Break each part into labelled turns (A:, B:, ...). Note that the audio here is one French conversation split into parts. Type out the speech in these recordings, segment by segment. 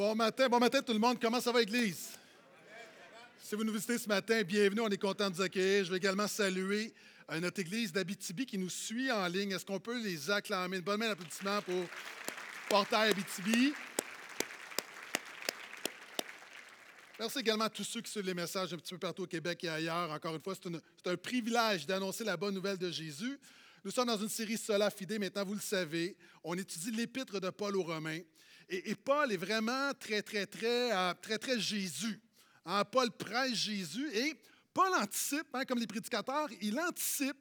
A: Bon matin, bon matin tout le monde. Comment ça va, Église? Si vous nous visitez ce matin, bienvenue. On est content de vous accueillir. Je veux également saluer euh, notre Église d'Abitibi qui nous suit en ligne. Est-ce qu'on peut les acclamer? Une bonne main d'applaudissement pour Portail Abitibi. Merci également à tous ceux qui suivent les messages un petit peu partout au Québec et ailleurs. Encore une fois, c'est un privilège d'annoncer la bonne nouvelle de Jésus. Nous sommes dans une série Sola Fide, maintenant vous le savez. On étudie l'épître de Paul aux Romains. Et, Paul est vraiment très, très, très, euh, très, très Jésus. Hein, Paul prêche Jésus et Paul anticipe, hein, comme les prédicateurs, il anticipe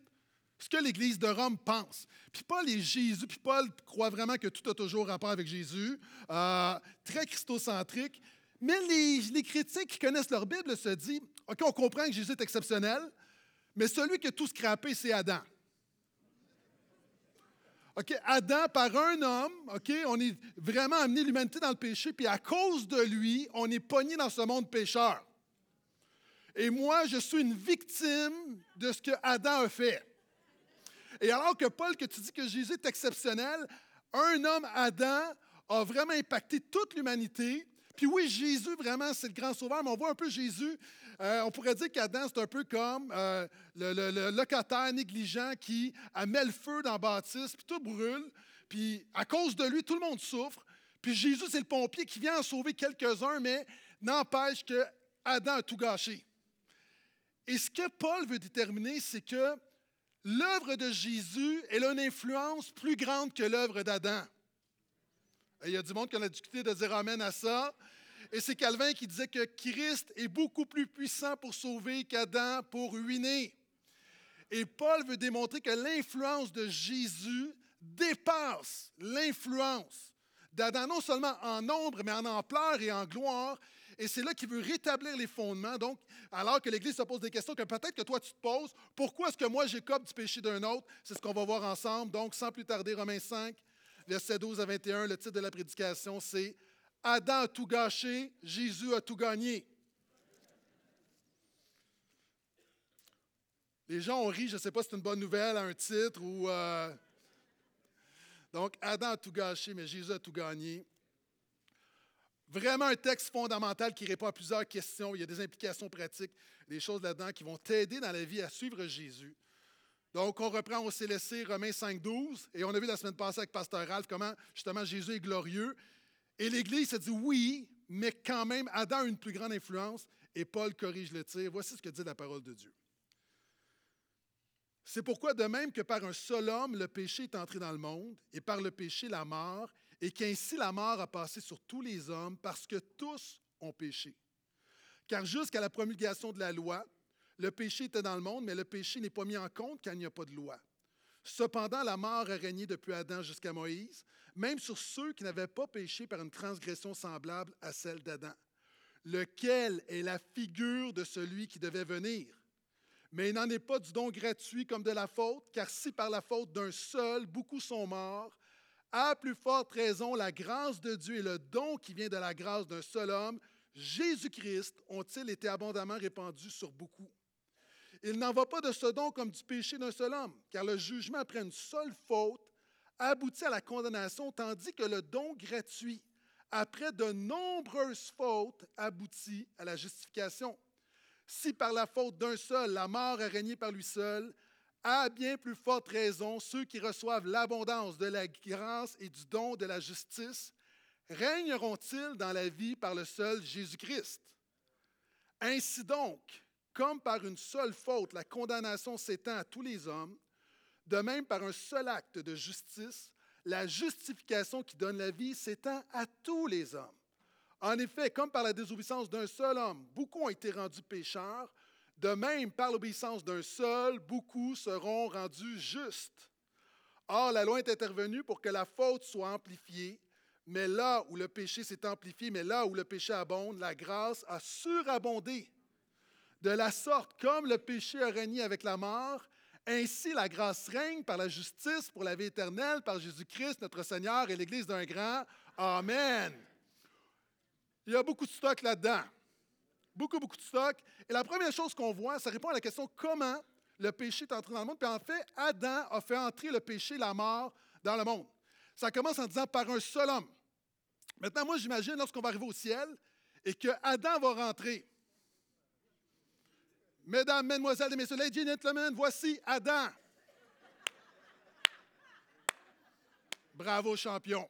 A: ce que l'Église de Rome pense. Puis Paul est Jésus, puis Paul croit vraiment que tout a toujours rapport avec Jésus, euh, très christocentrique. Mais les, chrétiens qui connaissent leur Bible se disent, OK, on comprend que Jésus est exceptionnel, mais celui qui a tout scrappé, c'est Adam. Adam, par un homme, on est vraiment amené l'humanité dans le péché, puis à cause de lui, on est pogné dans ce monde pécheur. Et moi, je suis une victime de ce que Adam a fait. Et alors que Paul, que tu dis que Jésus est exceptionnel, un homme, Adam, a vraiment impacté toute l'humanité. Puis oui, Jésus, vraiment, c'est le grand sauveur, mais on voit un peu Jésus euh, on pourrait dire qu'Adam, c'est un peu comme euh, le, locataire négligent qui met le feu dans la bâtisse, puis tout brûle, puis à cause de lui, tout le monde souffre. Puis Jésus, c'est le pompier qui vient en sauver quelques-uns, mais n'empêche que Adam a tout gâché. Et ce que Paul veut déterminer, c'est que l'œuvre de Jésus elle a une influence plus grande que l'œuvre d'Adam. Il y a du monde qui a discuté de dire Amen à ça. Et c'est Calvin qui disait que Christ est beaucoup plus puissant pour sauver qu'Adam pour ruiner. Et Paul veut démontrer que l'influence de Jésus dépasse l'influence d'Adam, non seulement en nombre, mais en ampleur et en gloire. Et c'est là qu'il veut rétablir les fondements. Donc, alors que l'Église se pose des questions que peut-être que toi tu te poses, pourquoi est-ce que moi j'écope du péché d'un autre? C'est ce qu'on va voir ensemble. Donc, sans plus tarder, Romains 5, versets 12 à 21, le titre de la prédication, c'est Adam a tout gâché, Jésus a tout gagné. Les gens ont ri, je ne sais pas si c'est une bonne nouvelle, un titre ou. Euh, donc, Adam a tout gâché, mais Jésus a tout gagné. Vraiment un texte fondamental qui répond à plusieurs questions. Il y a des implications pratiques, des choses là-dedans qui vont t'aider dans la vie à suivre Jésus. Donc, on reprend, on s'est laissé Romains 5, 12, et on a vu la semaine passée avec Pasteur Ralph comment justement Jésus est glorieux et l'Église a dit oui, mais quand même, Adam a une plus grande influence et Paul corrige le tir. Voici ce que dit la parole de Dieu. C'est pourquoi, de même que par un seul homme, le péché est entré dans le monde, et par le péché, la mort, et qu'ainsi la mort a passé sur tous les hommes, parce que tous ont péché. Car jusqu'à la promulgation de la loi, le péché était dans le monde, mais le péché n'est pas mis en compte quand il n'y a pas de loi. Cependant, la mort a régné depuis Adam jusqu'à Moïse, même sur ceux qui n'avaient pas péché par une transgression semblable à celle d'Adam, lequel est la figure de celui qui devait venir? Mais il n'en est pas du don gratuit comme de la faute, car si par la faute d'un seul, beaucoup sont morts, à plus forte raison, la grâce de Dieu et le don qui vient de la grâce d'un seul homme, Jésus-Christ, ont-ils été abondamment répandus sur beaucoup? Il n'en va pas de ce don comme du péché d'un seul homme, car le jugement après une seule faute aboutit à la condamnation, tandis que le don gratuit, après de nombreuses fautes, aboutit à la justification. Si par la faute d'un seul, la mort a régné par lui seul, à bien plus forte raison, ceux qui reçoivent l'abondance de la grâce et du don de la justice régneront-ils dans la vie par le seul Jésus-Christ? Ainsi donc, comme par une seule faute, la condamnation s'étend à tous les hommes, de même, par un seul acte de justice, la justification qui donne la vie s'étend à tous les hommes. En effet, comme par la désobéissance d'un seul homme, beaucoup ont été rendus pécheurs, de même, par l'obéissance d'un seul, beaucoup seront rendus justes. Or, la loi est intervenue pour que la faute soit amplifiée, mais là où le péché s'est amplifié, mais là où le péché abonde, la grâce a surabondé. De la sorte, comme le péché a régné avec la mort, ainsi, la grâce règne par la justice pour la vie éternelle, par Jésus-Christ, notre Seigneur et l'Église d'un grand. Amen. Il y a beaucoup de stock là-dedans. Beaucoup, beaucoup de stock. Et la première chose qu'on voit, ça répond à la question comment le péché est entré dans le monde? Puis en fait, Adam a fait entrer le péché, la mort dans le monde. Ça commence en disant par un seul homme. Maintenant, moi, j'imagine lorsqu'on va arriver au ciel et que Adam va rentrer. Mesdames, Mesdemoiselles et Messieurs, ladies and gentlemen, voici Adam. Bravo, champion.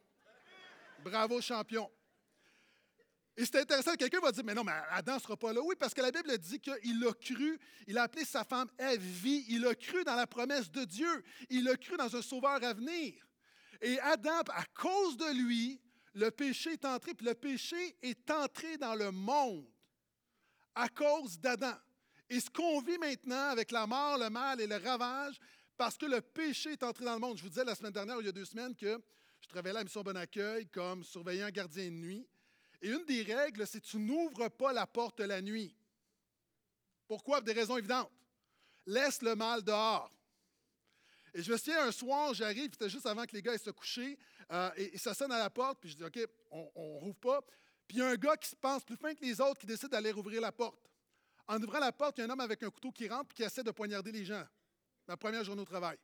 A: Bravo, champion. Et c'est intéressant, quelqu'un va dire, mais non, mais Adam ne sera pas là. Oui, parce que la Bible dit qu'il a cru, il a appelé sa femme Evie, il a cru dans la promesse de Dieu, il a cru dans un sauveur à venir. Et Adam, à cause de lui, le péché est entré, puis le péché est entré dans le monde à cause d'Adam. Et ce qu'on vit maintenant avec la mort, le mal et le ravage, parce que le péché est entré dans le monde. Je vous disais la semaine dernière, il y a deux semaines, que je travaillais à la mission Bon Accueil comme surveillant gardien de nuit. Et une des règles, c'est tu n'ouvres pas la porte la nuit. Pourquoi? Pour des raisons évidentes. Laisse le mal dehors. Et je me souviens, un soir, j'arrive, c'était juste avant que les gars aient se coucher, euh, et, ça sonne à la porte, puis je dis, OK, on ne rouvre pas. Puis il y a un gars qui se pense plus fin que les autres qui décide d'aller rouvrir la porte. En ouvrant la porte, il y a un homme avec un couteau qui rentre et qui essaie de poignarder les gens. Ma première journée au travail.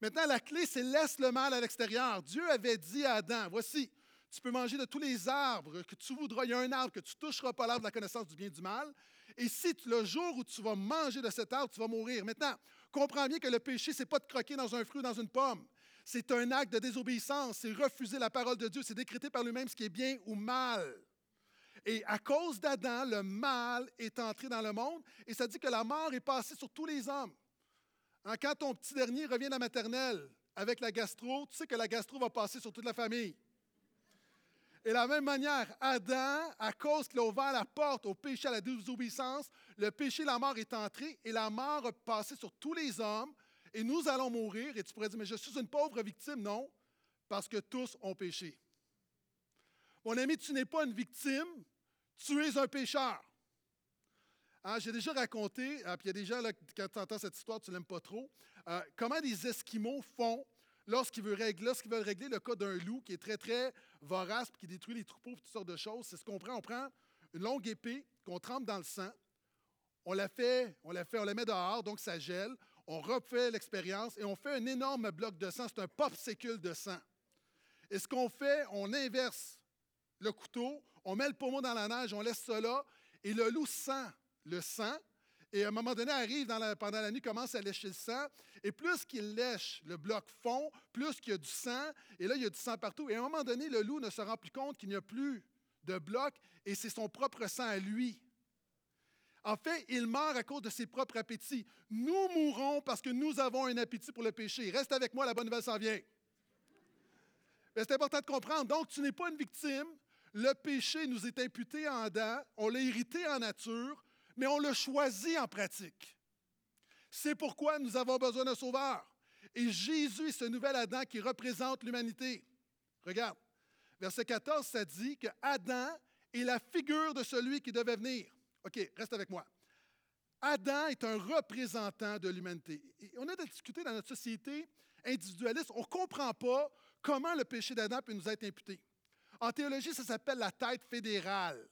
A: Maintenant, la clé, c'est laisse le mal à l'extérieur. Dieu avait dit à Adam, voici, tu peux manger de tous les arbres que tu voudras. Il y a un arbre que tu toucheras pas l'arbre de la connaissance du bien et du mal. Et si le jour où tu vas manger de cet arbre, tu vas mourir. Maintenant, comprends bien que le péché, ce n'est pas de croquer dans un fruit ou dans une pomme. C'est un acte de désobéissance. C'est refuser la parole de Dieu. C'est décréter par lui-même ce qui est bien ou mal. Et à cause d'Adam, le mal est entré dans le monde. Et ça dit que la mort est passée sur tous les hommes. Hein, quand ton petit dernier revient de la maternelle avec la gastro, tu sais que la gastro va passer sur toute la famille. Et de la même manière, Adam, à cause qu'il a ouvert la porte au péché, à la désobéissance, le péché, la mort est entré et la mort a passé sur tous les hommes et nous allons mourir. Et tu pourrais dire, mais je suis une pauvre victime. Non, parce que tous ont péché. Mon ami, tu n'es pas une victime, tu es un pécheur. Hein, j'ai déjà raconté, euh, puis il y a des gens, là, quand tu entends cette histoire, tu ne l'aimes pas trop, euh, comment les Esquimaux font lorsqu'ils veulent, régler, le cas d'un loup qui est très, très vorace et qui détruit les troupeaux toutes sortes de choses. C'est ce qu'on prend. On prend une longue épée qu'on trempe dans le sang. On la fait, on la fait, on la met dehors, donc ça gèle. On refait l'expérience et on fait un énorme bloc de sang. C'est un popsicle de sang. Et ce qu'on fait, on inverse le couteau, on met le pommeau dans la neige, on laisse ça là, et le loup sent le sang et à un moment donné, arrive pendant la nuit, commence à lécher le sang. Et plus qu'il lèche, le bloc fond, plus qu'il y a du sang. Et là, il y a du sang partout. Et à un moment donné, le loup ne se rend plus compte qu'il n'y a plus de bloc et c'est son propre sang à lui. En fait, il meurt à cause de ses propres appétits. Nous mourrons parce que nous avons un appétit pour le péché. Reste avec moi, la bonne nouvelle s'en vient. C'est important de comprendre. Donc, tu n'es pas une victime. Le péché nous est imputé en Adam. On l'a hérité en nature mais on le choisit en pratique. C'est pourquoi nous avons besoin d'un sauveur. Et Jésus est ce nouvel Adam qui représente l'humanité. Regarde, verset 14, ça dit que Adam est la figure de celui qui devait venir. OK, reste avec moi. Adam est un représentant de l'humanité. on a discuté dans notre société individualiste, on ne comprend pas comment le péché d'Adam peut nous être imputé. En théologie, ça s'appelle la tête fédérale.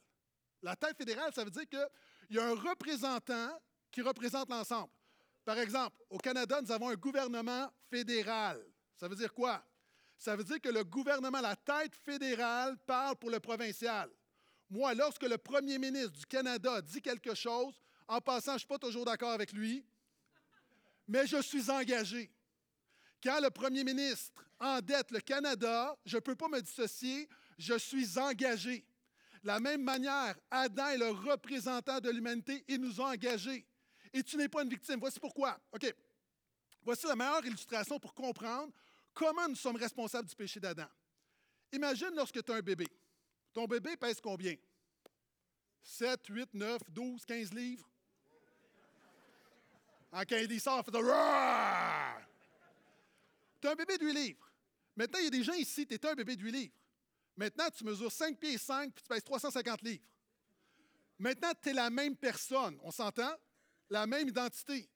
A: La tête fédérale, ça veut dire que il y a un représentant qui représente l'ensemble. Par exemple, au Canada, nous avons un gouvernement fédéral. Ça veut dire quoi? Ça veut dire que le gouvernement, la tête fédérale, parle pour le provincial. Moi, lorsque le premier ministre du Canada dit quelque chose, en passant, je ne suis pas toujours d'accord avec lui, mais je suis engagé. Quand le premier ministre endette le Canada, je ne peux pas me dissocier, je suis engagé. De la même manière, Adam est le représentant de l'humanité et nous a engagés. Et tu n'es pas une victime. Voici pourquoi. OK. Voici la meilleure illustration pour comprendre comment nous sommes responsables du péché d'Adam. Imagine lorsque tu as un bébé. Ton bébé pèse combien? 7, 8, 9, 12, 15 livres? En quand il sort, fait Tu as un bébé de 8 livres. Maintenant, il y a des gens ici, tu es un bébé de 8 livres. Maintenant, tu mesures 5 pieds et 5 puis tu pèses 350 livres. Maintenant, tu es la même personne. On s'entend? La même identité.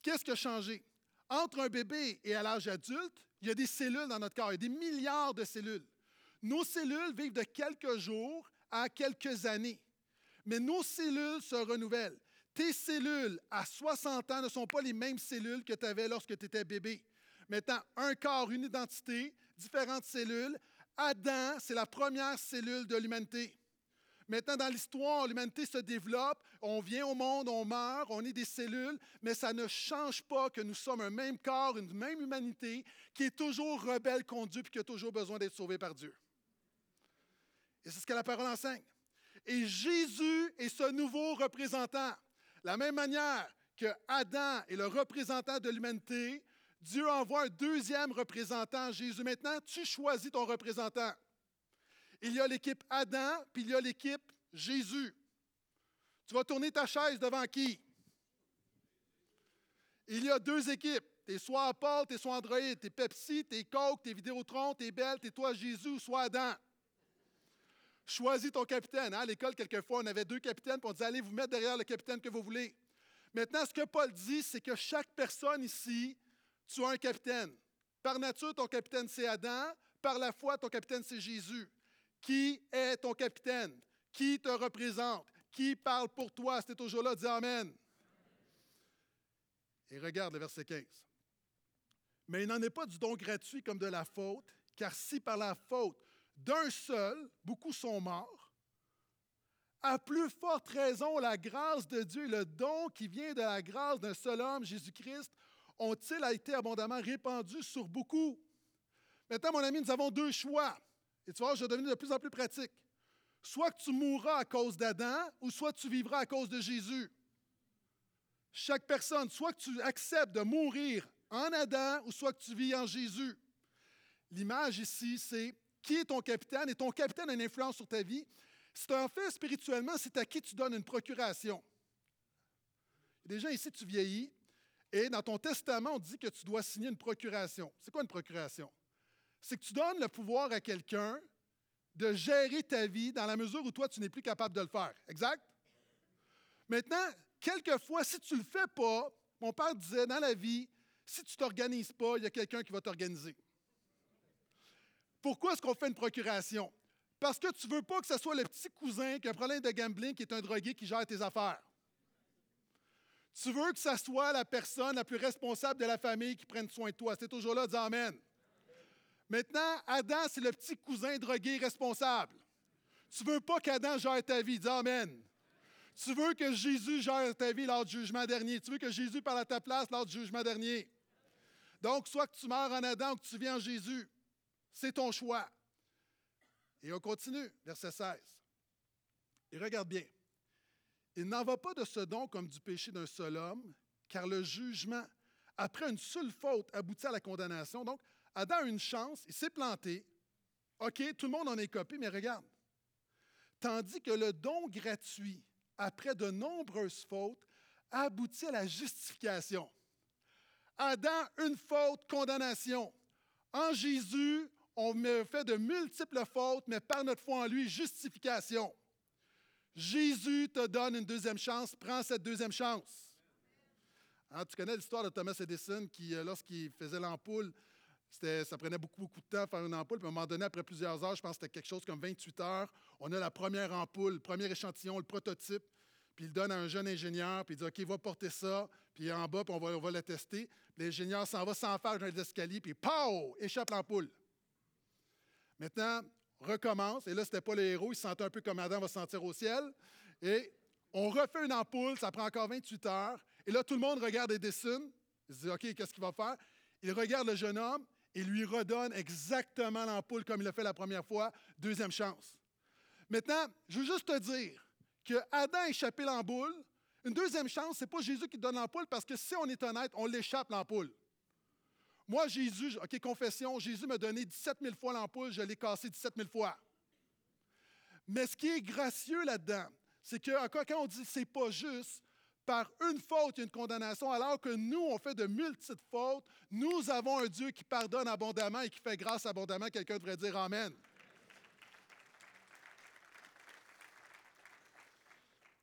A: Qu'est-ce qui a changé? Entre un bébé et à l'âge adulte, il y a des cellules dans notre corps. Il y a des milliards de cellules. Nos cellules vivent de quelques jours à quelques années. Mais nos cellules se renouvellent. Tes cellules à 60 ans ne sont pas les mêmes cellules que tu avais lorsque tu étais bébé. Maintenant, un corps, une identité, différentes cellules Adam, c'est la première cellule de l'humanité. Maintenant, dans l'histoire, l'humanité se développe, on vient au monde, on meurt, on est des cellules, mais ça ne change pas que nous sommes un même corps, une même humanité qui est toujours rebelle contre et qui a toujours besoin d'être sauvé par Dieu. Et c'est ce que la parole enseigne. Et Jésus est ce nouveau représentant. la même manière que Adam est le représentant de l'humanité, Dieu envoie un deuxième représentant, Jésus. Maintenant, tu choisis ton représentant. Il y a l'équipe Adam, puis il y a l'équipe Jésus. Tu vas tourner ta chaise devant qui? Il y a deux équipes. Tu es soit Paul, tu es soit Android, tu es Pepsi, tu es Coke, tu es Vidéotron, tu es Belle, tu es toi Jésus soit Adam. Choisis ton capitaine. Hein? À l'école, quelquefois, on avait deux capitaines, puis on disait allez vous mettre derrière le capitaine que vous voulez. Maintenant, ce que Paul dit, c'est que chaque personne ici, tu as un capitaine. Par nature, ton capitaine, c'est Adam. Par la foi, ton capitaine, c'est Jésus. Qui est ton capitaine? Qui te représente? Qui parle pour toi? Es toujours là, dis Amen. Et regarde le verset 15. Mais il n'en est pas du don gratuit comme de la faute, car si par la faute d'un seul, beaucoup sont morts, à plus forte raison, la grâce de Dieu, le don qui vient de la grâce d'un seul homme, Jésus-Christ, ont-ils été abondamment répandus sur beaucoup? Maintenant, mon ami, nous avons deux choix. Et tu vois, je vais devenir de plus en plus pratique. Soit que tu mourras à cause d'Adam, ou soit tu vivras à cause de Jésus. Chaque personne, soit que tu acceptes de mourir en Adam, ou soit que tu vis en Jésus. L'image ici, c'est qui est ton capitaine, et ton capitaine a une influence sur ta vie. C'est en fait, spirituellement, c'est à qui tu donnes une procuration. Gens ici, tu vieillis, et dans ton testament, on dit que tu dois signer une procuration. C'est quoi une procuration? C'est que tu donnes le pouvoir à quelqu'un de gérer ta vie dans la mesure où toi, tu n'es plus capable de le faire. Exact? Maintenant, quelquefois, si tu ne le fais pas, mon père disait dans la vie, si tu ne t'organises pas, il y a quelqu'un qui va t'organiser. Pourquoi est-ce qu'on fait une procuration? Parce que tu ne veux pas que ce soit le petit cousin qui a un problème de gambling, qui est un drogué, qui gère tes affaires. Tu veux que ce soit la personne la plus responsable de la famille qui prenne soin de toi. C'est toujours là, dis Amen. Maintenant, Adam, c'est le petit cousin drogué responsable. Tu veux pas qu'Adam gère ta vie, dis Amen. Tu veux que Jésus gère ta vie lors du jugement dernier. Tu veux que Jésus parle à ta place lors du jugement dernier. Donc, soit que tu meurs en Adam ou que tu viens en Jésus, c'est ton choix. Et on continue, verset 16. Et regarde bien. Il n'en va pas de ce don comme du péché d'un seul homme, car le jugement, après une seule faute, aboutit à la condamnation. Donc, Adam a une chance, il s'est planté. OK, tout le monde en est copié, mais regarde. Tandis que le don gratuit, après de nombreuses fautes, aboutit à la justification. Adam, une faute, condamnation. En Jésus, on fait de multiples fautes, mais par notre foi en lui, justification. Jésus te donne une deuxième chance, prends cette deuxième chance. Hein, tu connais l'histoire de Thomas Edison qui, euh, lorsqu'il faisait l'ampoule, ça prenait beaucoup, beaucoup de temps à faire une ampoule. Puis à un moment donné, après plusieurs heures, je pense que c'était quelque chose comme 28 heures, on a la première ampoule, le premier échantillon, le prototype. Puis il donne à un jeune ingénieur, puis il dit OK, va porter ça, puis en bas, puis on va, le tester. L'ingénieur s'en va sans faire dans les escaliers, puis pow, échappe l'ampoule. Maintenant, recommence, et là, ce n'était pas le héros, il se sentait un peu comme Adam va se sentir au ciel. Et on refait une ampoule, ça prend encore 28 heures. Et là, tout le monde regarde et dessine. Il se dit OK, qu'est-ce qu'il va faire? Il regarde le jeune homme, et lui redonne exactement l'ampoule comme il l'a fait la première fois, deuxième chance. Maintenant, je veux juste te dire que Adam a échappé l'ampoule. Une deuxième chance, ce n'est pas Jésus qui donne l'ampoule parce que si on est honnête, on l'échappe l'ampoule. Moi, Jésus, OK, confession, Jésus m'a donné 17 000 fois l'ampoule, je l'ai cassé 17 000 fois. Mais ce qui est gracieux là-dedans, c'est que quand on dit que ce n'est pas juste, par une faute, il y a une condamnation, alors que nous, on fait de multiples fautes. Nous avons un Dieu qui pardonne abondamment et qui fait grâce abondamment. Quelqu'un devrait dire Amen.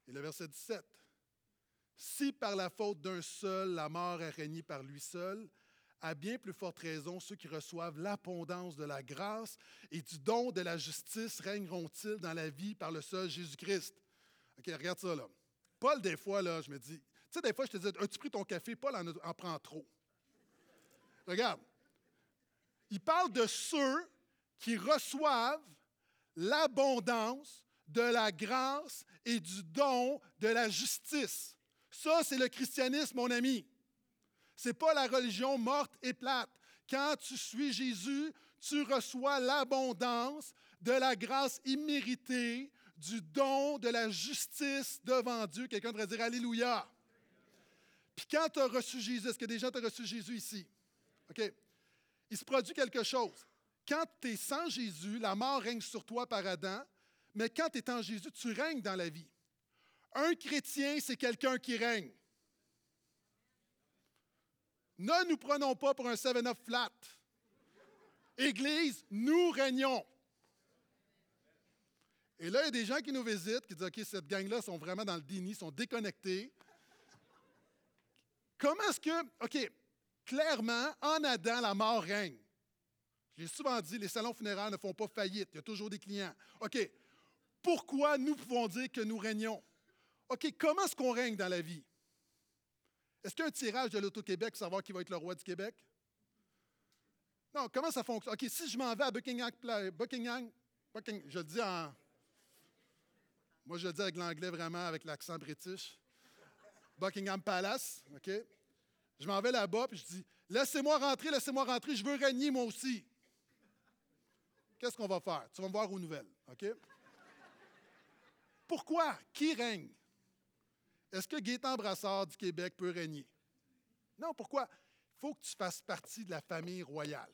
A: Et le verset 17. Si par la faute d'un seul, la mort a régné par lui seul, à bien plus forte raison, ceux qui reçoivent l'abondance de la grâce et du don de la justice régneront-ils dans la vie par le seul Jésus-Christ? OK, regarde ça là. Paul, des fois, là, je me dis, tu sais, des fois, je te dis, as-tu pris ton café? Paul en prend trop. Regarde. Il parle de ceux qui reçoivent l'abondance de la grâce et du don de la justice. Ça, c'est le christianisme, mon ami. Ce n'est pas la religion morte et plate. Quand tu suis Jésus, tu reçois l'abondance de la grâce imméritée, du don de la justice devant Dieu. Quelqu'un devrait dire Alléluia. Puis quand tu as reçu Jésus, est-ce que des gens ont reçu Jésus ici? OK. Il se produit quelque chose. Quand tu es sans Jésus, la mort règne sur toi par Adam, mais quand tu es en Jésus, tu règnes dans la vie. Un chrétien, c'est quelqu'un qui règne. Ne nous prenons pas pour un 7-up flat. Église, nous régnons. Et là, il y a des gens qui nous visitent, qui disent OK, cette gang-là sont vraiment dans le déni, sont déconnectés. Comment est-ce que, OK, clairement, en Adam, la mort règne. J'ai souvent dit, les salons funéraires ne font pas faillite, il y a toujours des clients. OK, pourquoi nous pouvons dire que nous régnons? OK, comment est-ce qu'on règne dans la vie? Est-ce qu'il y a un tirage de l'Auto-Québec pour savoir qui va être le roi du Québec? Non, comment ça fonctionne? OK, si je m'en vais à Buckingham, Buckingham, Buckingham je le dis en. Moi, je le dis avec l'anglais vraiment, avec l'accent british. Buckingham Palace, OK? Je m'en vais là-bas, puis je dis Laissez-moi rentrer, laissez-moi rentrer, je veux régner moi aussi. Qu'est-ce qu'on va faire? Tu vas me voir aux nouvelles, OK? Pourquoi? Qui règne? Est-ce que Gaétan Brassard du Québec peut régner? Non, pourquoi? Il faut que tu fasses partie de la famille royale.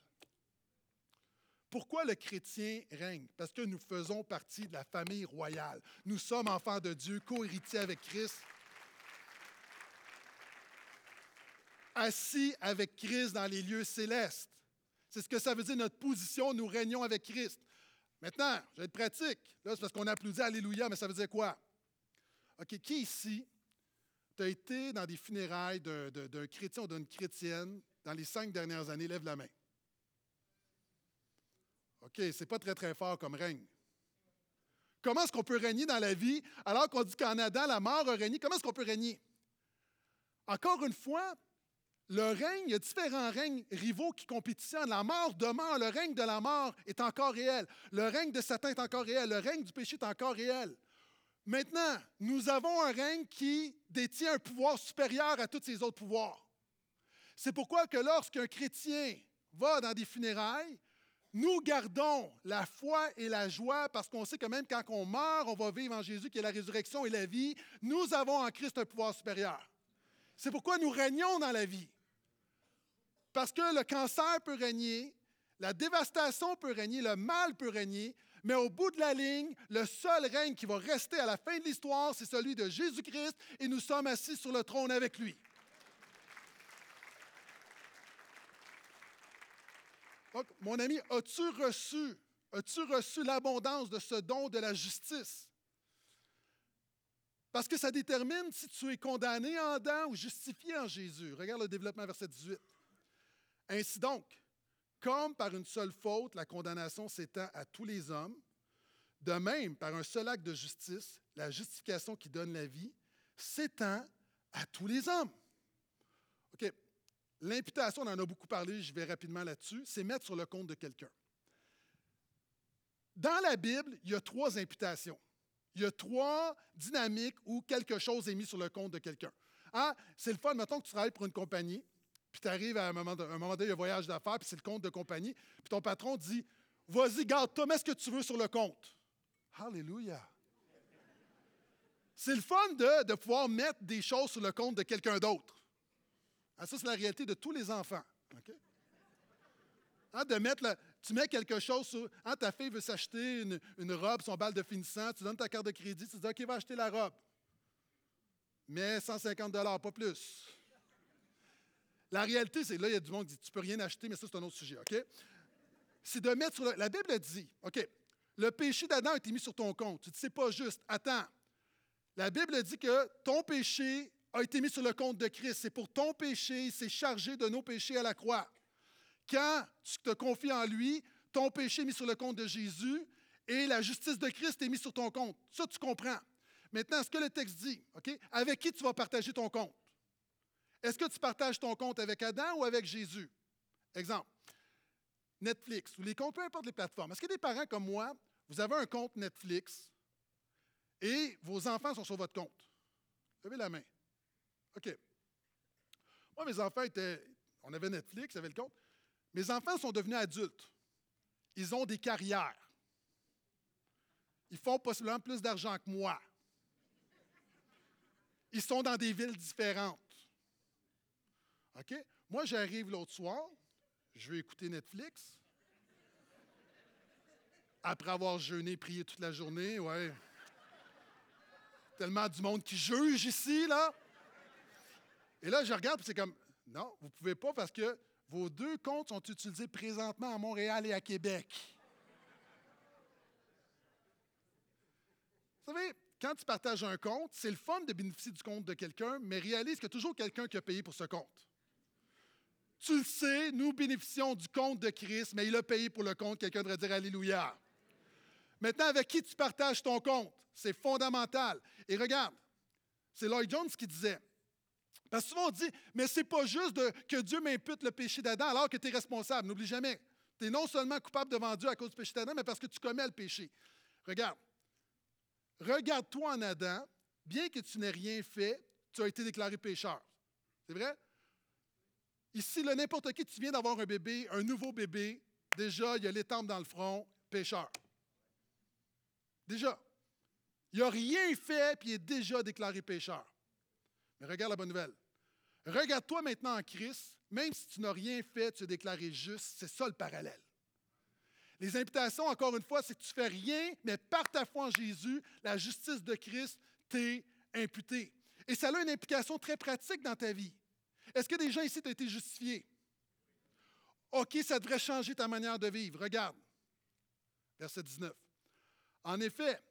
A: Pourquoi le chrétien règne? Parce que nous faisons partie de la famille royale. Nous sommes enfants de Dieu, co-héritiers avec Christ. Assis avec Christ dans les lieux célestes. C'est ce que ça veut dire notre position, nous régnons avec Christ. Maintenant, je vais être pratique. Là, c'est parce qu'on applaudit Alléluia, mais ça veut dire quoi? OK, qui ici tu as été dans des funérailles d'un chrétien ou d'une chrétienne dans les cinq dernières années? Lève la main. OK, c'est pas très, très fort comme règne. Comment est-ce qu'on peut régner dans la vie alors qu'on dit qu'en Adam, la mort a régné? Comment est-ce qu'on peut régner? Encore une fois, le règne, il y a différents règnes rivaux qui compétitionnent. La mort demeure, le règne de la mort est encore réel. Le règne de Satan est encore réel. Le règne du péché est encore réel. Maintenant, nous avons un règne qui détient un pouvoir supérieur à tous ces autres pouvoirs. C'est pourquoi que lorsqu'un chrétien va dans des funérailles, nous gardons la foi et la joie parce qu'on sait que même quand on meurt, on va vivre en Jésus qui est la résurrection et la vie. Nous avons en Christ un pouvoir supérieur. C'est pourquoi nous régnons dans la vie. Parce que le cancer peut régner, la dévastation peut régner, le mal peut régner, mais au bout de la ligne, le seul règne qui va rester à la fin de l'histoire, c'est celui de Jésus-Christ et nous sommes assis sur le trône avec lui. Donc, mon ami, as-tu reçu, as-tu reçu l'abondance de ce don de la justice? Parce que ça détermine si tu es condamné en Adam ou justifié en Jésus. Regarde le développement verset 18. Ainsi donc, comme par une seule faute, la condamnation s'étend à tous les hommes, de même, par un seul acte de justice, la justification qui donne la vie s'étend à tous les hommes. OK. L'imputation, on en a beaucoup parlé, je vais rapidement là-dessus, c'est mettre sur le compte de quelqu'un. Dans la Bible, il y a trois imputations. Il y a trois dynamiques où quelque chose est mis sur le compte de quelqu'un. Ah, c'est le fun, mettons que tu travailles pour une compagnie, puis tu arrives à un moment, donné, il y a un voyage d'affaires, puis c'est le compte de compagnie. Puis ton patron dit Vas-y, garde-toi, mets ce que tu veux sur le compte. Alléluia. C'est le fun de, de, pouvoir mettre des choses sur le compte de quelqu'un d'autre. Ah, ça, c'est la réalité de tous les enfants. Hein, de mettre tu mets quelque chose sur. Hein, ta fille veut s'acheter une, une, robe, son bal de finissant, tu donnes ta carte de crédit, tu dis OK, va acheter la robe. Mais 150 pas plus. La réalité, c'est là, il y a du monde qui dit Tu peux rien acheter, mais ça, c'est un autre sujet, OK? C'est de mettre sur le, La Bible dit OK, le péché d'Adam a été mis sur ton compte. Tu dis C'est pas juste. Attends. La Bible dit que ton péché a été mis sur le compte de Christ. C'est pour ton péché, il s'est chargé de nos péchés à la croix. Quand tu te confies en lui, ton péché est mis sur le compte de Jésus et la justice de Christ est mise sur ton compte. Ça, tu comprends. Maintenant, ce que le texte dit, OK? Avec qui tu vas partager ton compte? Est-ce que tu partages ton compte avec Adam ou avec Jésus? Exemple. Netflix ou les comptes, peu importe les plateformes, est-ce que des parents comme moi, vous avez un compte Netflix et vos enfants sont sur votre compte? Levez la main. OK. Moi, mes enfants étaient. On avait Netflix, avait le compte. Mes enfants sont devenus adultes. Ils ont des carrières. Ils font possiblement plus d'argent que moi. Ils sont dans des villes différentes. OK? Moi, j'arrive l'autre soir, je vais écouter Netflix. Après avoir jeûné, prié toute la journée, ouais. Tellement du monde qui juge ici, là. Et là, je regarde, c'est comme, non, vous ne pouvez pas parce que vos deux comptes sont utilisés présentement à Montréal et à Québec. Vous savez, quand tu partages un compte, c'est le fun de bénéficier du compte de quelqu'un, mais réalise qu'il y a toujours quelqu'un qui a payé pour ce compte. Tu le sais, nous bénéficions du compte de Christ, mais il a payé pour le compte. Quelqu'un devrait dire Alléluia. Maintenant, avec qui tu partages ton compte? C'est fondamental. Et regarde, c'est Lloyd Jones qui disait, parce que souvent on dit, mais c'est pas juste que Dieu m'impute le péché d'Adam alors que tu es responsable. N'oublie jamais, tu es non seulement coupable devant Dieu à cause du péché d'Adam, mais parce que tu commets le péché. Regarde, regarde-toi en Adam, bien que tu n'aies rien fait, tu as été déclaré pécheur. C'est vrai? Ici, n'importe qui, tu viens d'avoir un bébé, un nouveau bébé, déjà, il y a l'étampe dans le front, pécheur. Déjà. Il n'a rien fait, puis il est déjà déclaré pécheur. Mais regarde la bonne nouvelle. Regarde-toi maintenant en Christ, même si tu n'as rien fait, tu es déclaré juste. C'est ça le parallèle. Les invitations, encore une fois, c'est que tu ne fais rien, mais par ta foi en Jésus, la justice de Christ t'est imputée. Et ça a une implication très pratique dans ta vie. Est-ce que des gens ici t'ont été justifiés? OK, ça devrait changer ta manière de vivre. Regarde, verset 19. En effet,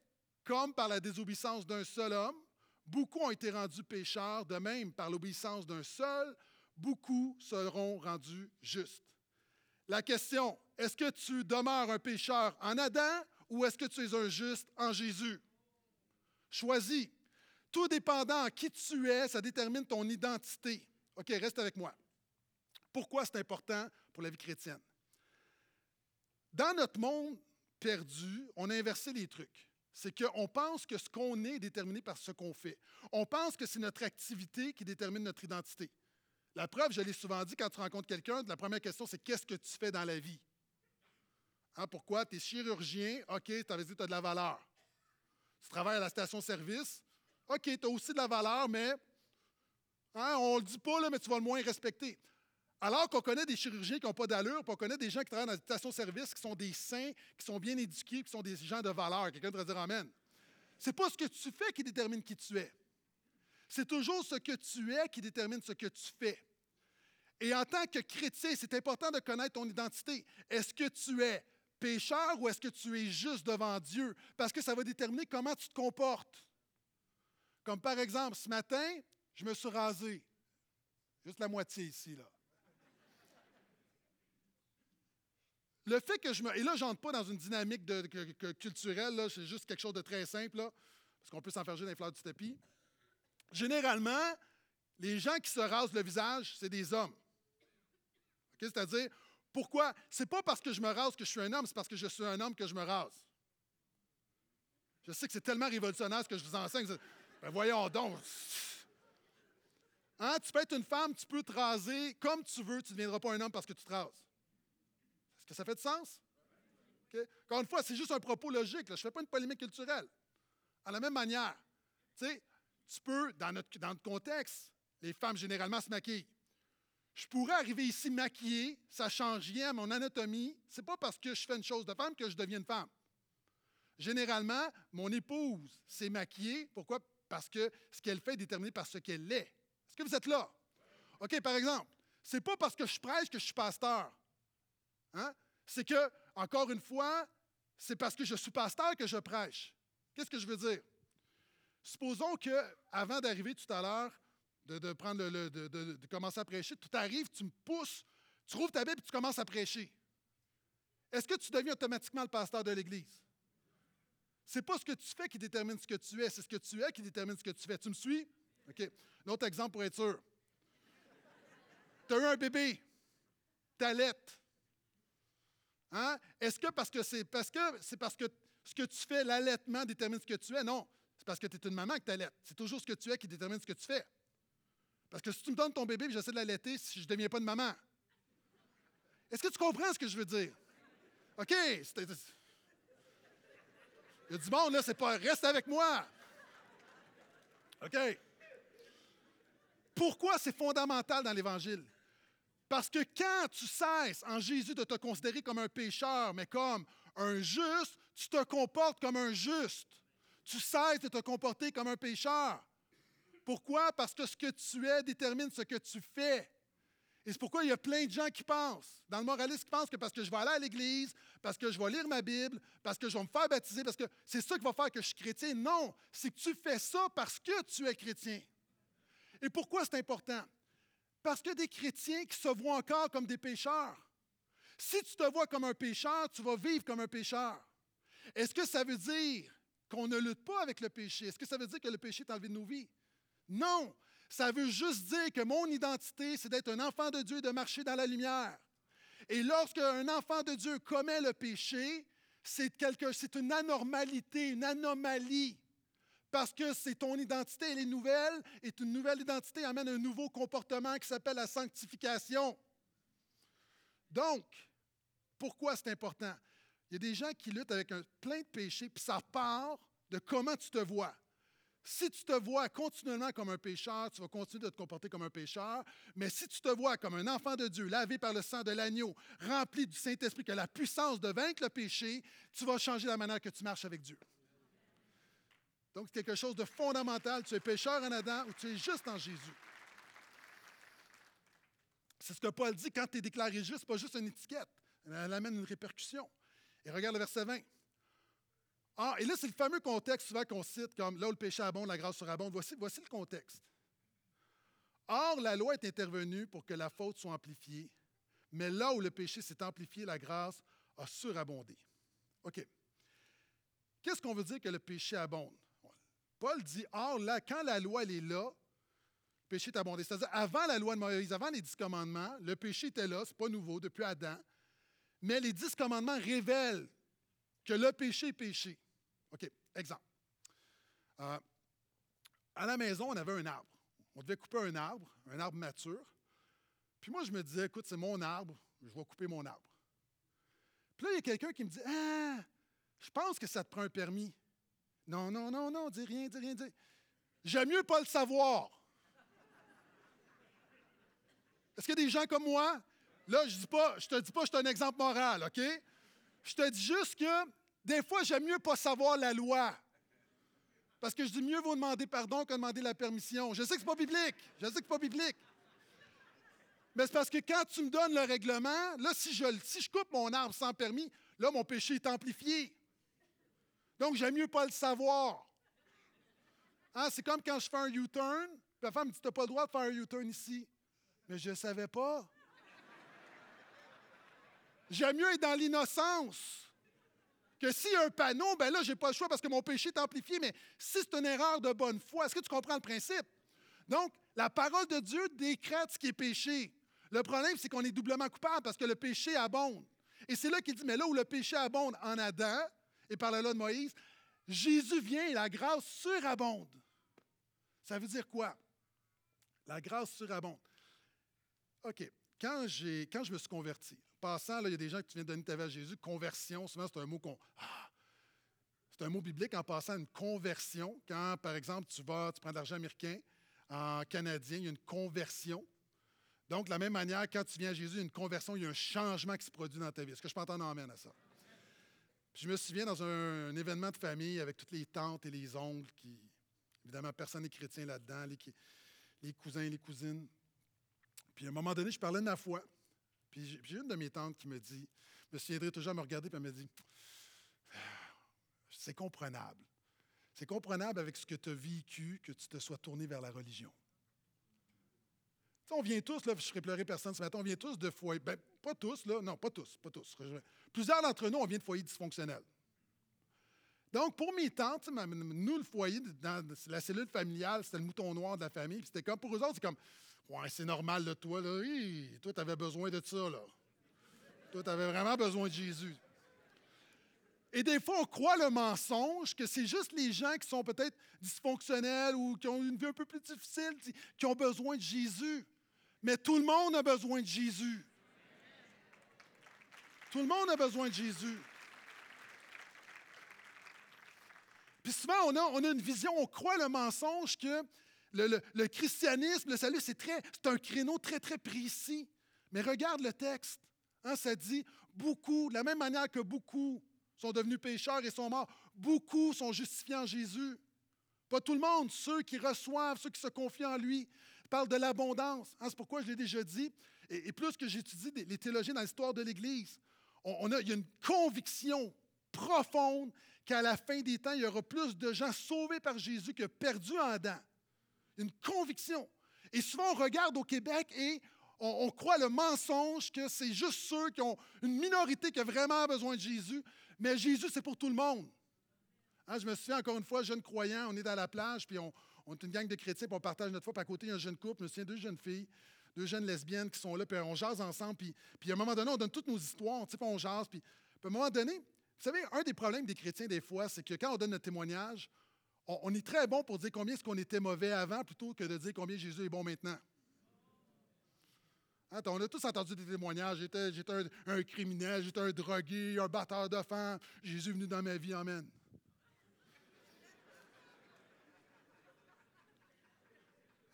A: comme par la désobéissance d'un seul homme, beaucoup ont été rendus pécheurs, de même par l'obéissance d'un seul, beaucoup seront rendus justes. La question, est-ce que tu demeures un pécheur en Adam ou est-ce que tu es un juste en Jésus? Choisis. Tout dépendant en qui tu es, ça détermine ton identité. OK, reste avec moi. Pourquoi c'est important pour la vie chrétienne? Dans notre monde perdu, on a inversé les trucs. C'est qu'on pense que ce qu'on est est déterminé par ce qu'on fait. On pense que c'est notre activité qui détermine notre identité. La preuve, je l'ai souvent dit, quand tu rencontres quelqu'un, la première question, c'est qu'est-ce que tu fais dans la vie? Hein, pourquoi? Tu es chirurgien, OK, tu avais dit tu as de la valeur. Tu travailles à la station-service, OK, tu as aussi de la valeur, mais Hein, on ne le dit pas, là, mais tu vas le moins respecter. Alors qu'on connaît des chirurgiens qui n'ont pas d'allure, puis on connaît des gens qui travaillent dans des stations-service qui sont des saints, qui sont bien éduqués, qui sont des gens de valeur. Quelqu'un devrait dire Amen. Ce n'est pas ce que tu fais qui détermine qui tu es. C'est toujours ce que tu es qui détermine ce que tu fais. Et en tant que chrétien, c'est important de connaître ton identité. Est-ce que tu es pécheur ou est-ce que tu es juste devant Dieu? Parce que ça va déterminer comment tu te comportes. Comme par exemple, ce matin, je me suis rasé. Juste la moitié ici, là. Le fait que je me. Et là, je n'entre pas dans une dynamique culturelle, c'est juste quelque chose de très simple, là, parce qu'on peut s'enferger dans les fleurs du tapis. Généralement, les gens qui se rasent le visage, c'est des hommes. C'est-à-dire, pourquoi? C'est pas parce que je me rase que je suis un homme, c'est parce que je suis un homme que je me rase. Je sais que c'est tellement révolutionnaire ce que je vous enseigne. Ben voyons donc. Hein? Tu peux être une femme, tu peux te raser comme tu veux, tu ne deviendras pas un homme parce que tu te rases. Est-ce que ça fait de sens? Encore une fois, c'est juste un propos logique. Je ne fais pas une polémique culturelle. À la même manière, tu peux, dans notre, dans notre contexte, les femmes généralement se maquillent. Je pourrais arriver ici maquillée, ça ne change rien à mon anatomie. Ce n'est pas parce que je fais une chose de femme que je deviens une femme. Généralement, mon épouse s'est maquillée. Pourquoi? Parce que ce qu'elle fait est déterminé par ce qu'elle est que vous êtes là? OK, par exemple, c'est pas parce que je prêche que je suis pasteur. Hein? C'est que, encore une fois, c'est parce que je suis pasteur que je prêche. Qu'est-ce que je veux dire? Supposons que, avant d'arriver tout à l'heure, de, prendre le, de, commencer à prêcher, tout arrive, tu me pousses, tu rouvres ta Bible et tu commences à prêcher. Est-ce que tu deviens automatiquement le pasteur de l'Église? Ce n'est pas ce que tu fais qui détermine ce que tu es, c'est ce que tu es qui détermine ce que tu fais. Tu me suis? OK? Un autre exemple pour être sûr. Tu as eu un bébé, t'allaites. Hein? Est-ce que parce que c'est parce que c'est parce que ce que tu fais, l'allaitement détermine ce que tu es? Non, c'est parce que tu es une maman que tu allaites. C'est toujours ce que tu es qui détermine ce que tu fais. Parce que si tu me donnes ton bébé et j'essaie de l'allaiter, si je ne deviens pas une maman. Est-ce que tu comprends ce que je veux dire? OK. Il y a du monde, là, c'est pas reste avec moi. OK. Pourquoi c'est fondamental dans l'Évangile? Parce que quand tu cesses en Jésus de te considérer comme un pécheur, mais comme un juste, tu te comportes comme un juste. Tu cesses de te comporter comme un pécheur. Pourquoi? Parce que ce que tu es détermine ce que tu fais. Et c'est pourquoi il y a plein de gens qui pensent, dans le moralisme, qui pensent que parce que je vais aller à l'église, parce que je vais lire ma Bible, parce que je vais me faire baptiser, parce que c'est ça qui va faire que je suis chrétien. Non, c'est que tu fais ça parce que tu es chrétien. Et pourquoi c'est important? Parce a des chrétiens qui se voient encore comme des pécheurs. Si tu te vois comme un pécheur, tu vas vivre comme un pécheur. Est-ce que ça veut dire qu'on ne lutte pas avec le péché? Est-ce que ça veut dire que le péché est enlevé de nos vies? Non. Ça veut juste dire que mon identité, c'est d'être un enfant de Dieu et de marcher dans la lumière. Et lorsque un enfant de Dieu commet le péché, c'est, c'est une anormalité, une anomalie. Parce que c'est ton identité, elle est nouvelle, et une nouvelle identité amène un nouveau comportement qui s'appelle la sanctification. Donc, pourquoi c'est important? Il y a des gens qui luttent avec un plein de péchés, puis ça part de comment tu te vois. Si tu te vois continuellement comme un pécheur, tu vas continuer de te comporter comme un pécheur. Mais si tu te vois comme un enfant de Dieu, lavé par le sang de l'agneau, rempli du Saint-Esprit, qui a la puissance de vaincre le péché, tu vas changer la manière que tu marches avec Dieu. Donc, c'est quelque chose de fondamental. Tu es pécheur en Adam ou tu es juste en Jésus. C'est ce que Paul dit quand tu es déclaré juste, pas juste une étiquette. Elle amène une répercussion. Et regarde le verset 20. Ah, et là, c'est le fameux contexte souvent qu'on cite comme là où le péché abonde, la grâce surabonde. Voici, voici le contexte. Or, la loi est intervenue pour que la faute soit amplifiée, mais là où le péché s'est amplifié, la grâce a surabondé. OK. Qu'est-ce qu'on veut dire que le péché abonde? Paul dit, or, là, quand la loi elle est là, le péché est abondé. C'est-à-dire, avant la loi de Moïse, avant les dix commandements, le péché était là, ce n'est pas nouveau, depuis Adam. Mais les dix commandements révèlent que le péché est péché. OK, exemple. Euh, à la maison, on avait un arbre. On devait couper un arbre, un arbre mature. Puis moi, je me disais, écoute, c'est mon arbre, je vais couper mon arbre. Puis là, il y a quelqu'un qui me dit, ah, je pense que ça te prend un permis. Non, non, non, non, dis rien, dis rien, dis. J'aime mieux pas le savoir. Est-ce qu'il y a des gens comme moi? Là, je ne te dis pas je suis un exemple moral, OK? Je te dis juste que des fois, j'aime mieux pas savoir la loi. Parce que je dis mieux vaut demander pardon que demander la permission. Je sais que ce n'est pas biblique. Je sais que ce n'est pas biblique. Mais c'est parce que quand tu me donnes le règlement, là, si je, si je coupe mon arbre sans permis, là, mon péché est amplifié. Donc, j'aime mieux pas le savoir. Hein, c'est comme quand je fais un U-turn, la femme me dit Tu n'as pas le droit de faire un U-turn ici. Mais je ne savais pas. J'aime mieux être dans l'innocence que a un panneau, ben là, je n'ai pas le choix parce que mon péché est amplifié. Mais si c'est une erreur de bonne foi, est-ce que tu comprends le principe? Donc, la parole de Dieu décrète ce qui est péché. Le problème, c'est qu'on est doublement coupable parce que le péché abonde. Et c'est là qu'il dit, mais là où le péché abonde en Adam, et par la loi de Moïse, Jésus vient et la grâce surabonde. Ça veut dire quoi? La grâce surabonde. OK. Quand, quand je me suis converti, passant, il y a des gens qui viennent donner ta vie à Jésus, conversion, souvent c'est un mot qu'on. Ah! c'est un mot biblique en passant une conversion. Quand, par exemple, tu vas, tu prends de l'argent américain en canadien, il y a une conversion. Donc, de la même manière, quand tu viens à Jésus, il y a une conversion, il y a un changement qui se produit dans ta vie. Est-ce que je peux entendre amène à ça? Je me souviens dans un, événement de famille avec toutes les tantes et les oncles, qui, évidemment, personne n'est chrétien là-dedans, les, les, cousins et les cousines. Puis à un moment donné, je parlais de ma foi. Puis j'ai une de mes tantes qui me dit, je me souviendrai toujours à me regarder, puis elle me dit C'est comprenable. C'est comprenable avec ce que tu as vécu que tu te sois tourné vers la religion on vient tous, là, je serais pleuré personne ce matin, on vient tous de foyers, ben, pas tous, là, non, pas tous, pas tous. Plusieurs d'entre nous, on vient de foyers dysfonctionnels. Donc, pour mes tantes, nous, le foyer, dans la cellule familiale, c'était le mouton noir de la famille. C'était comme, pour eux autres, c'est comme, ouais, c'est normal, de toi, là, toi, tu avais besoin de ça, là. Toi, tu avais vraiment besoin de Jésus. Et des fois, on croit le mensonge que c'est juste les gens qui sont peut-être dysfonctionnels ou qui ont une vie un peu plus difficile qui ont besoin de Jésus. Mais tout le monde a besoin de Jésus. Tout le monde a besoin de Jésus. Puis souvent, on a, une vision, on croit le mensonge que le, christianisme, le salut, c'est, très, c'est un créneau très, très précis. Mais regarde le texte. Hein, ça dit beaucoup, de la même manière que beaucoup sont devenus pécheurs et sont morts, beaucoup sont justifiés en Jésus. Pas tout le monde, ceux qui reçoivent, ceux qui se confient en lui. Parle de l'abondance. Hein, c'est pourquoi je l'ai déjà dit. Et, plus que j'étudie les théologiens dans l'histoire de l'Église, on, a, il y a une conviction profonde qu'à la fin des temps, il y aura plus de gens sauvés par Jésus que perdus en Adam. Une conviction. Et souvent, on regarde au Québec et on, croit le mensonge que c'est juste ceux qui ont une minorité qui a vraiment besoin de Jésus. Mais Jésus, c'est pour tout le monde. Hein, je me souviens encore une fois, jeune croyant, on est dans la plage, puis on, est une gang de chrétiens, puis on partage notre foi. Puis à côté, il y a un jeune couple, deux jeunes filles, deux jeunes lesbiennes qui sont là, puis on jase ensemble. Puis, puis à un moment donné, on donne toutes nos histoires, puis on jase. Puis, à un moment donné, vous savez, un des problèmes des chrétiens, des fois, c'est que quand on donne notre témoignage, on, est très bon pour dire combien est-ce qu'on était mauvais avant plutôt que de dire combien Jésus est bon maintenant. Hein, on a tous entendu des témoignages. J'étais, un, criminel, j'étais un drogué, un batteur de. Jésus est venu dans ma vie, Amen.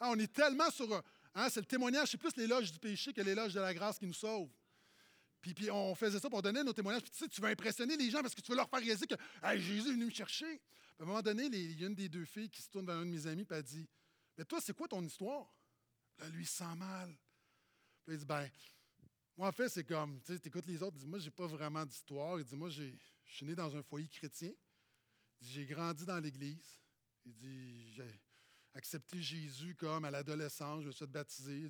A: Ah, on est tellement sur. Hein, c'est le témoignage, c'est plus l'éloge du péché que l'éloge de la grâce qui nous sauve. Puis, puis on faisait ça pour donner nos témoignages. Puis tu sais, tu vas impressionner les gens parce que tu veux leur faire réaliser que Jésus est venu me chercher. à un moment donné, il y a une des deux filles qui se tourne vers un de mes amis et elle dit Mais toi, c'est quoi ton histoire Là, lui, il sent mal. Puis il dit, ben, moi, en fait, c'est comme, tu sais, écoutes les autres, dit, moi, j'ai pas vraiment d'histoire. Il dit, moi, je suis né dans un foyer chrétien. J'ai grandi dans l'Église. Il dit, accepté Jésus comme à l'adolescence, je suis baptisé.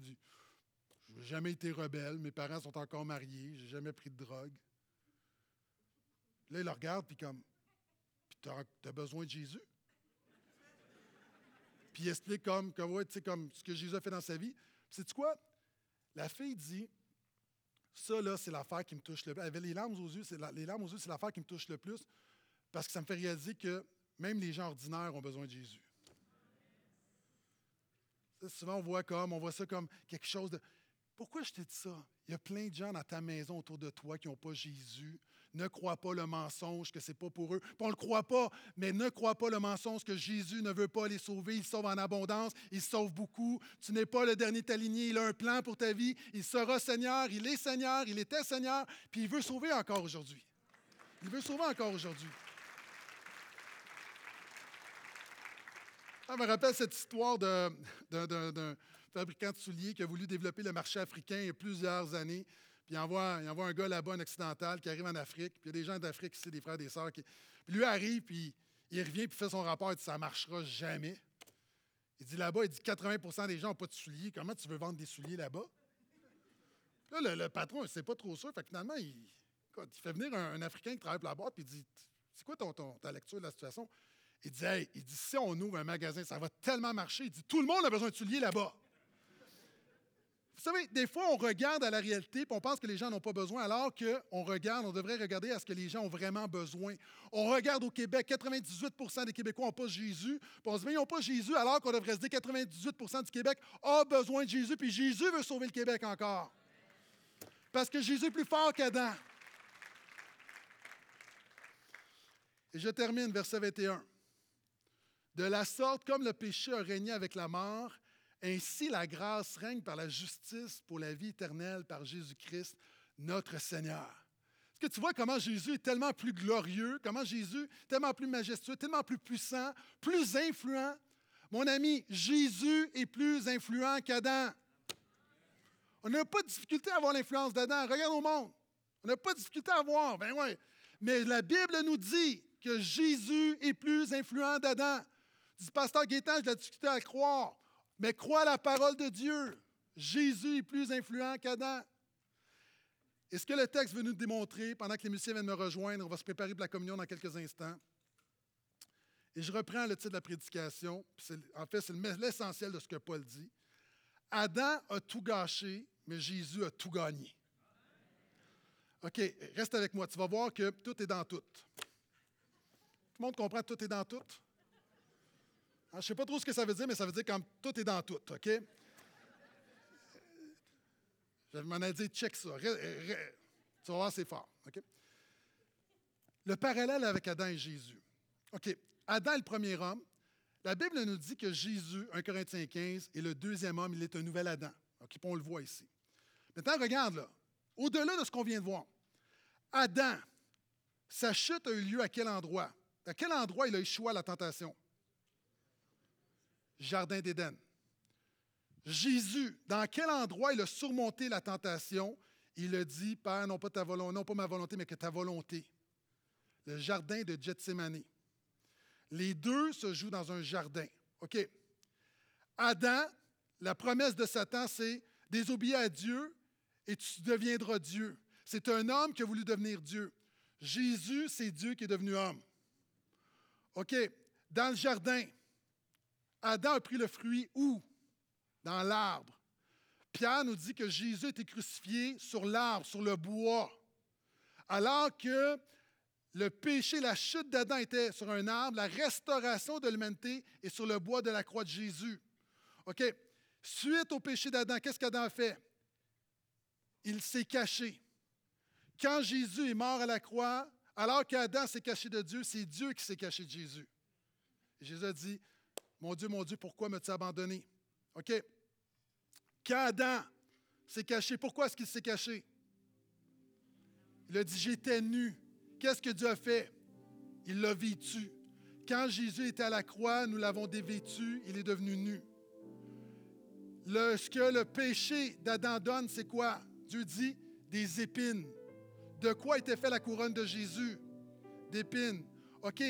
A: Je n'ai jamais été rebelle, mes parents sont encore mariés, j'ai jamais pris de drogue. Là, il le regarde, puis comme, puis tu as, besoin de Jésus? puis il explique comme, comme, comme ce que Jésus a fait dans sa vie. C'est quoi? La fille dit Ça, là, c'est l'affaire qui me touche le plus. Elle avait les larmes aux yeux, les larmes aux yeux, c'est l'affaire qui me touche le plus parce que ça me fait réaliser que même les gens ordinaires ont besoin de Jésus. Souvent, on voit comme, on voit ça comme quelque chose de. Pourquoi je te dis ça? Il y a plein de gens dans ta maison autour de toi qui n'ont pas Jésus, ne crois pas le mensonge que ce n'est pas pour eux. on ne le croit pas, mais ne crois pas le mensonge que Jésus ne veut pas les sauver. Il sauve en abondance, il sauve beaucoup. Tu n'es pas le dernier aligné, il a un plan pour ta vie. Il sera Seigneur, il est Seigneur, il était Seigneur, puis il veut sauver encore aujourd'hui. Il veut sauver encore aujourd'hui. Ça me rappelle cette histoire d'un fabricant de souliers qui a voulu développer le marché africain il y a plusieurs années. Puis il envoie, un gars là-bas, un occidental, qui arrive en Afrique. Puis il y a des gens d'Afrique ici, des frères, des sœurs. Puis lui arrive, puis il revient, puis fait son rapport. Il dit Ça ne marchera jamais. Il dit là-bas, il dit 80% des gens n'ont pas de souliers. Comment tu veux vendre des souliers là-bas? Là, le, patron, il ne sait pas trop ça. Fait finalement, il, il fait venir un, Africain qui travaille pour la boîte, puis il dit C'est quoi ton, ta lecture de la situation? Il dit, hey, il dit, si on ouvre un magasin, ça va tellement marcher. Il dit, tout le monde a besoin de souliers là-bas. Vous savez, des fois, on regarde à la réalité et on pense que les gens n'ont pas besoin, alors qu'on regarde, on devrait regarder à ce que les gens ont vraiment besoin. On regarde au Québec, 98% des Québécois n'ont pas Jésus. On se dit, ils n'ont pas Jésus, alors qu'on devrait se dire 98% du Québec a besoin de Jésus, puis Jésus veut sauver le Québec encore. Parce que Jésus est plus fort qu'Adam. Et je termine, verset 21. De la sorte, comme le péché a régné avec la mort, ainsi, la grâce règne par la justice pour la vie éternelle par Jésus-Christ, notre Seigneur. Est-ce que tu vois comment Jésus est tellement plus glorieux, comment Jésus est tellement plus majestueux, tellement plus puissant, plus influent? Mon ami, Jésus est plus influent qu'Adam. On n'a pas de difficulté à avoir l'influence d'Adam. Regarde au monde. On n'a pas de difficulté à avoir. Ben ouais. Mais la Bible nous dit que Jésus est plus influent d'Adam. Du pasteur Gaétan, je l'ai discuté à croire. Mais crois la parole de Dieu. Jésus est plus influent qu'Adam. Et ce que le texte veut nous démontrer, pendant que les musiciens viennent me rejoindre, on va se préparer pour la communion dans quelques instants. Et je reprends le titre de la prédication. En fait, c'est l'essentiel de ce que Paul dit. Adam a tout gâché, mais Jésus a tout gagné. OK, reste avec moi. Tu vas voir que tout est dans tout. Tout le monde comprend tout est dans tout? Ah, je ne sais pas trop ce que ça veut dire, mais ça veut dire comme tout est dans tout, OK? Je m'en ai dit, check ça. Tu vas voir, c'est fort. OK? Le parallèle avec Adam et Jésus. OK. Adam est le premier homme. La Bible nous dit que Jésus, 1 Corinthiens 15, est le deuxième homme. Il est un nouvel Adam. OK, on le voit ici. Maintenant, regarde là. Au-delà de ce qu'on vient de voir, Adam, sa chute a eu lieu à quel endroit? À quel endroit il a échoué à la tentation? Jardin d'Éden. Jésus, dans quel endroit il a surmonté la tentation? Il a dit, Père, non pas, ma volonté, mais que ta volonté. Le jardin de Gethsemane. Les deux se jouent dans un jardin. OK. Adam, la promesse de Satan, c'est désobéir à Dieu et tu deviendras Dieu. C'est un homme qui a voulu devenir Dieu. Jésus, c'est Dieu qui est devenu homme. OK. Dans le jardin, Adam a pris le fruit où? Dans l'arbre. Pierre nous dit que Jésus était crucifié sur l'arbre, sur le bois. Alors que le péché, la chute d'Adam était sur un arbre, la restauration de l'humanité est sur le bois de la croix de Jésus. OK? Suite au péché d'Adam, qu'est-ce qu'Adam a fait? Il s'est caché. Quand Jésus est mort à la croix, alors qu'Adam s'est caché de Dieu, c'est Dieu qui s'est caché de Jésus. Jésus a dit, mon Dieu, mon Dieu, pourquoi m'as-tu abandonné? OK? Quand Adam s'est caché, pourquoi est-ce qu'il s'est caché? Il a dit, j'étais nu. Qu'est-ce que Dieu a fait? Il l'a vêtu. Quand Jésus était à la croix, nous l'avons dévêtu, il est devenu nu. Le, ce que le péché d'Adam donne, c'est quoi? Dieu dit des épines. De quoi était fait la couronne de Jésus? D'épines. OK.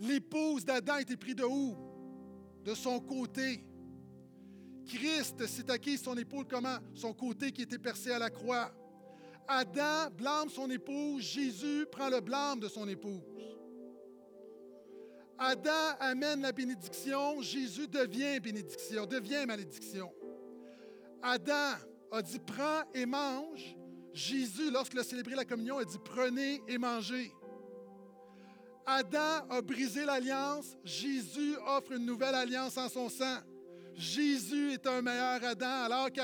A: L'épouse d'Adam été prise de où? De son côté. Christ s'est acquis son épaule comment? Son côté qui était percé à la croix. Adam blâme son épouse, Jésus prend le blâme de son épouse. Adam amène la bénédiction, Jésus devient bénédiction, devient malédiction. Adam a dit prends et mange. Jésus, lorsqu'il a célébré la communion, a dit prenez et mangez. Adam a brisé l'alliance, Jésus offre une nouvelle alliance en son sang. Jésus est un meilleur Adam alors